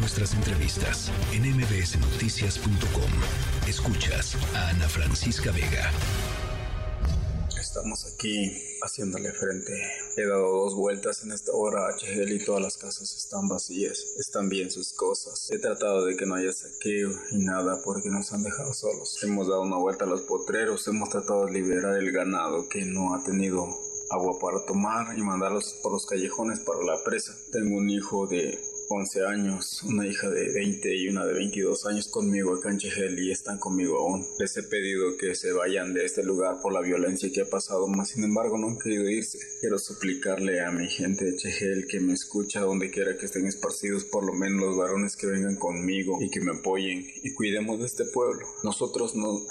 nuestras entrevistas en mbsnoticias.com. Escuchas a Ana Francisca Vega. Estamos aquí haciéndole frente. He dado dos vueltas en esta hora a Chegel y todas las casas están vacías. Están bien sus cosas. He tratado de que no haya saqueo y nada porque nos han dejado solos. Hemos dado una vuelta a los potreros. Hemos tratado de liberar el ganado que no ha tenido agua para tomar y mandarlos por los callejones para la presa. Tengo un hijo de 11 años, una hija de 20 y una de 22 años conmigo acá en Chegel y están conmigo aún. Les he pedido que se vayan de este lugar por la violencia que ha pasado, mas sin embargo no han querido irse. Quiero suplicarle a mi gente de Chegel que me escucha donde quiera que estén esparcidos, por lo menos los varones que vengan conmigo y que me apoyen y cuidemos de este pueblo. Nosotros no,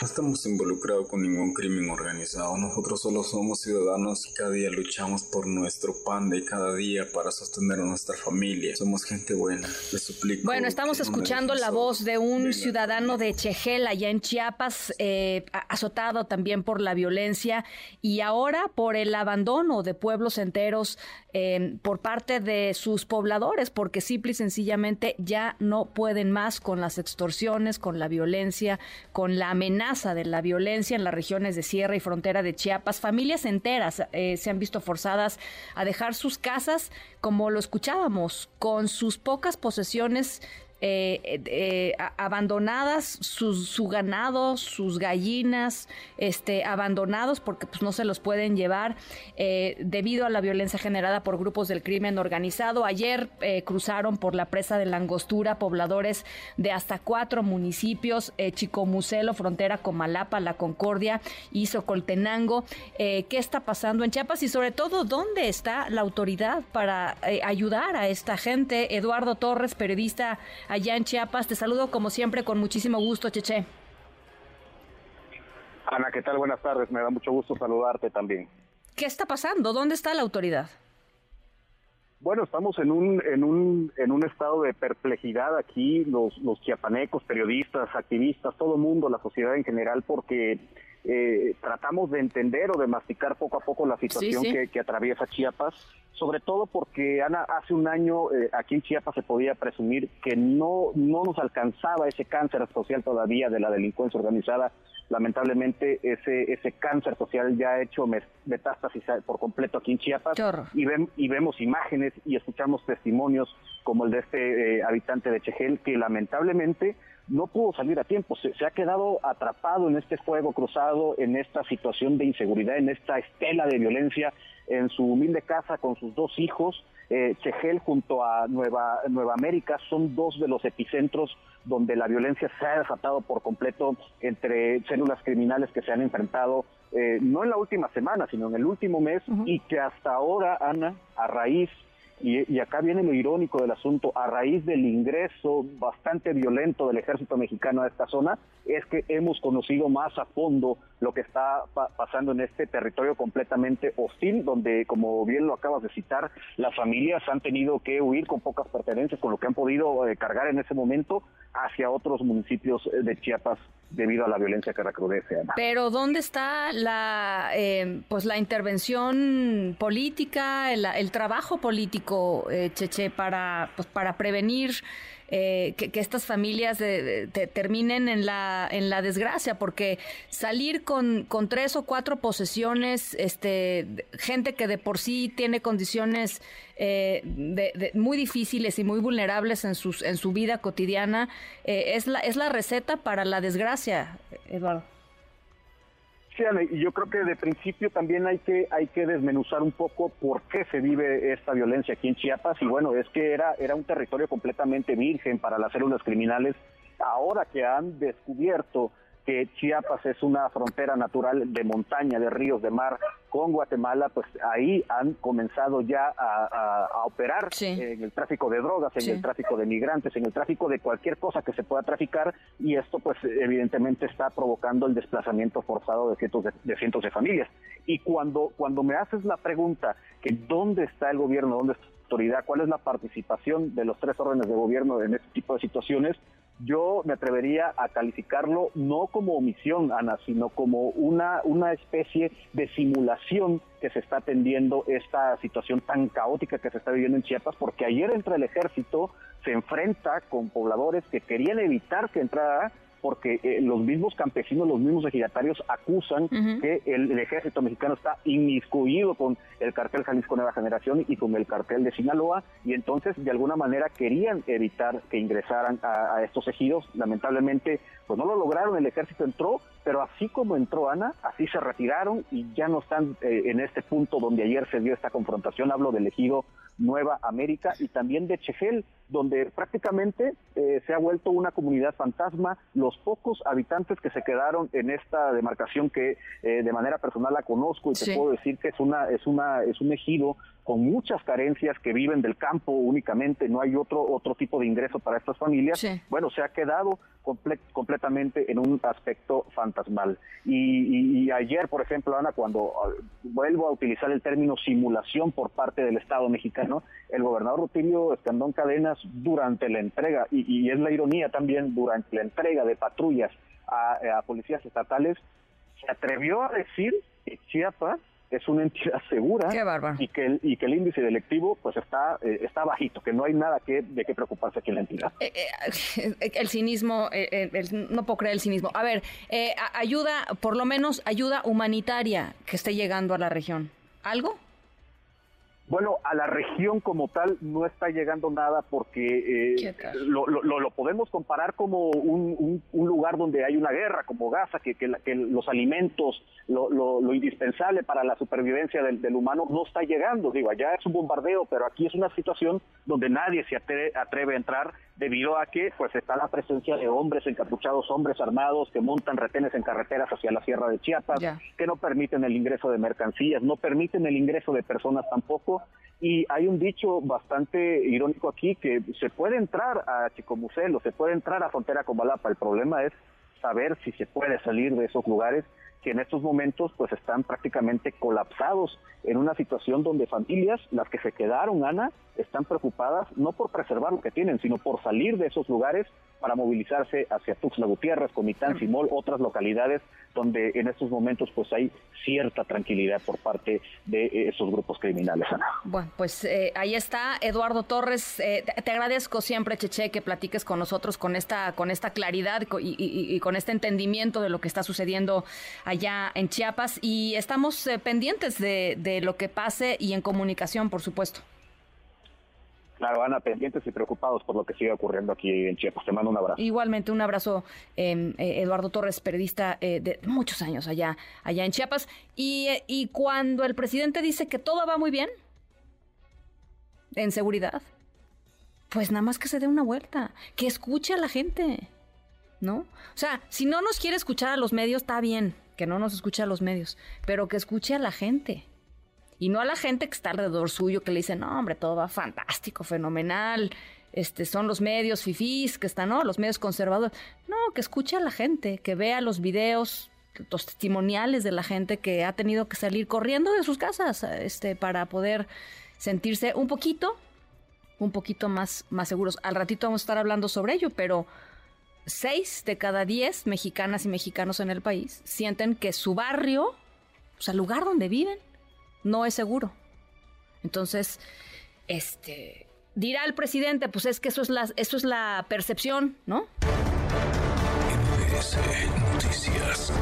no estamos involucrados con ningún crimen organizado, nosotros solo somos ciudadanos y cada día luchamos por nuestro pan de cada día para sostener a nuestra familia somos gente buena. Les suplico. Bueno, estamos escuchando la voz de un ciudadano de Chegel, allá en Chiapas, eh, azotado también por la violencia y ahora por el abandono de pueblos enteros eh, por parte de sus pobladores, porque simple y sencillamente ya no pueden más con las extorsiones, con la violencia, con la amenaza de la violencia en las regiones de Sierra y Frontera de Chiapas. Familias enteras eh, se han visto forzadas a dejar sus casas, como lo escuchábamos, con sus pocas posesiones eh, eh, abandonadas sus, su ganado, sus gallinas, este, abandonados porque pues, no se los pueden llevar eh, debido a la violencia generada por grupos del crimen organizado. Ayer cruzaron por la presa de Langostura pobladores de hasta cuatro municipios, Chicomucelo, frontera con Malapa, La Concordia y Socoltenango. ¿Qué está pasando en Chiapas y sobre todo dónde está la autoridad para ayudar a esta gente? Eduardo Torres, periodista allá en Chiapas. Te saludo como siempre con muchísimo gusto, Cheche. Ana, ¿qué tal? Buenas tardes. Me da mucho gusto saludarte también. ¿Qué está pasando? ¿Dónde está la autoridad? Bueno, estamos en un, en un, en un estado de perplejidad aquí, los, los chiapanecos, periodistas, activistas, todo el mundo, la sociedad en general, porque eh, tratamos de entender o de masticar poco a poco la situación Que, atraviesa Chiapas, sobre todo porque Ana, hace un año eh, aquí en Chiapas se podía presumir que no, no nos alcanzaba ese cáncer social todavía de la delincuencia organizada. Lamentablemente ese, ese cáncer social ya ha hecho metástasis por completo aquí en Chiapas. Y, y vemos imágenes y escuchamos testimonios como el de este eh, habitante de Chegel que lamentablemente no pudo salir a tiempo, se, ha quedado atrapado en este fuego cruzado, en esta situación de inseguridad, en esta estela de violencia en su humilde casa con sus dos hijos. Eh, Chegel junto a Nueva, Nueva América son dos de los epicentros donde la violencia se ha desatado por completo entre células criminales que se han enfrentado eh, no en la última semana, sino en el último mes y que hasta ahora, Ana, a raíz y, acá viene lo irónico del asunto, a raíz del ingreso bastante violento del ejército mexicano a esta zona, es que hemos conocido más a fondo lo que está pasando en este territorio completamente hostil, donde, como bien lo acabas de citar, las familias han tenido que huir con pocas pertenencias, con lo que han podido eh, cargar en ese momento hacia otros municipios eh, de Chiapas debido a la violencia que recrudece. Pero ¿dónde está la, eh, pues la intervención política, el, el trabajo político, Cheche, para, pues, para prevenir eh, que, estas familias terminen en la, en la desgracia, porque salir con, con tres o cuatro posesiones, este, gente que de por sí tiene condiciones eh, muy difíciles y muy vulnerables en, sus, en su vida cotidiana, eh, es, la, es la receta para la desgracia, Eduardo y yo creo que de principio también hay que hay que desmenuzar un poco por qué se vive esta violencia aquí en Chiapas. Y bueno es que era era un territorio completamente virgen para las células criminales. Ahora que han descubierto que Chiapas es una frontera natural de montaña, de ríos, de mar con Guatemala, pues ahí han comenzado ya a, operar en el tráfico de drogas, en el tráfico de migrantes, en el tráfico de cualquier cosa que se pueda traficar y esto pues evidentemente está provocando el desplazamiento forzado de cientos de, cientos de familias. Y cuando, cuando me haces la pregunta que dónde está el gobierno, dónde está autoridad, cuál es la participación de los tres órdenes de gobierno en este tipo de situaciones, yo me atrevería a calificarlo no como omisión, Ana, sino como una, una especie de simulación que se está atendiendo esta situación tan caótica que se está viviendo en Chiapas, porque ayer entre el ejército se enfrenta con pobladores que querían evitar que entrara porque eh, los mismos campesinos, los mismos ejidatarios acusan que el, ejército mexicano está inmiscuido con el cartel Jalisco Nueva Generación y con el cartel de Sinaloa y entonces de alguna manera querían evitar que ingresaran a, estos ejidos. Lamentablemente pues no lo lograron, el ejército entró, pero así como entró Ana, así se retiraron y ya no están eh, en este punto donde ayer se dio esta confrontación, hablo del ejido Nueva América y también de Chegel, donde prácticamente eh, se ha vuelto una comunidad fantasma. Los pocos habitantes que se quedaron en esta demarcación que eh, de manera personal la conozco y te puedo decir que es una es una es un ejido con muchas carencias que viven del campo únicamente, no hay otro otro tipo de ingreso para estas familias. Bueno, se ha quedado completamente en un aspecto fantasmal. Y, ayer, por ejemplo, Ana, cuando ah, vuelvo a utilizar el término simulación por parte del Estado mexicano, el gobernador Rutilio Escandón Cadenas, durante la entrega, y, es la ironía también, durante la entrega de patrullas a, a policías estatales, se atrevió a decir que Chiapas es una entidad segura y que el, y que el índice delictivo pues está eh, está bajito, que no hay nada que de qué preocuparse aquí en la entidad. Eh, eh, el cinismo, no puedo creer el cinismo. A ver, ayuda, por lo menos ayuda humanitaria que esté llegando a la región. ¿Algo? Bueno, a la región como tal no está llegando nada porque eh, lo, lo, podemos comparar como un, lugar donde hay una guerra, como Gaza, que, que, los alimentos, lo, indispensable para la supervivencia del, del, humano no está llegando. Digo, allá es un bombardeo, pero aquí es una situación donde nadie se atreve a entrar debido a que pues está la presencia de hombres encapuchados, hombres armados que montan retenes en carreteras hacia la sierra de Chiapas, que no permiten el ingreso de mercancías, no permiten el ingreso de personas tampoco. Y hay un dicho bastante irónico aquí que se puede entrar a Chicomucelo, se puede entrar a Frontera con Balapa. El problema es saber si se puede salir de esos lugares que en estos momentos pues están prácticamente colapsados en una situación donde familias, las que se quedaron, Ana, están preocupadas no por preservar lo que tienen, sino por salir de esos lugares para movilizarse hacia Tuxtla Gutiérrez, Comitán, Simol, otras localidades donde en estos momentos pues hay cierta tranquilidad por parte de eh, esos grupos criminales. Ana. Bueno, pues eh, ahí está Eduardo Torres. Eh, te, agradezco siempre, Cheche, que platiques con nosotros con esta con esta claridad y, y, con este entendimiento de lo que está sucediendo allá en Chiapas y estamos pendientes de, de lo que pase y en comunicación, por supuesto. Claro, Ana, pendientes y preocupados por lo que sigue ocurriendo aquí en Chiapas. Te mando un abrazo. Igualmente, un abrazo, em, eh, Eduardo Torres, periodista eh, de muchos años allá, allá en Chiapas. Y, eh, y cuando el presidente dice que todo va muy bien en seguridad, pues nada más que se dé una vuelta, que escuche a la gente, ¿no? O sea, si no nos quiere escuchar a los medios, está bien, que no nos escuche a los medios, pero que escuche a la gente. Y no a la gente que está alrededor suyo que le dice, no, hombre, todo va fantástico, fenomenal. Este, son los medios fifís que están, ¿no? Los medios conservadores. No, que escuche a la gente, que vea los videos, los testimoniales de la gente que ha tenido que salir corriendo de sus casas este, para poder sentirse un poquito, un poquito más, más seguros. Al ratito vamos a estar hablando sobre ello, pero seis de cada diez mexicanas y mexicanos en el país sienten que su barrio, o sea, el lugar donde viven, no es seguro. Entonces, este, dirá el presidente, pues es que eso es la, eso es la percepción, ¿no? Noticias.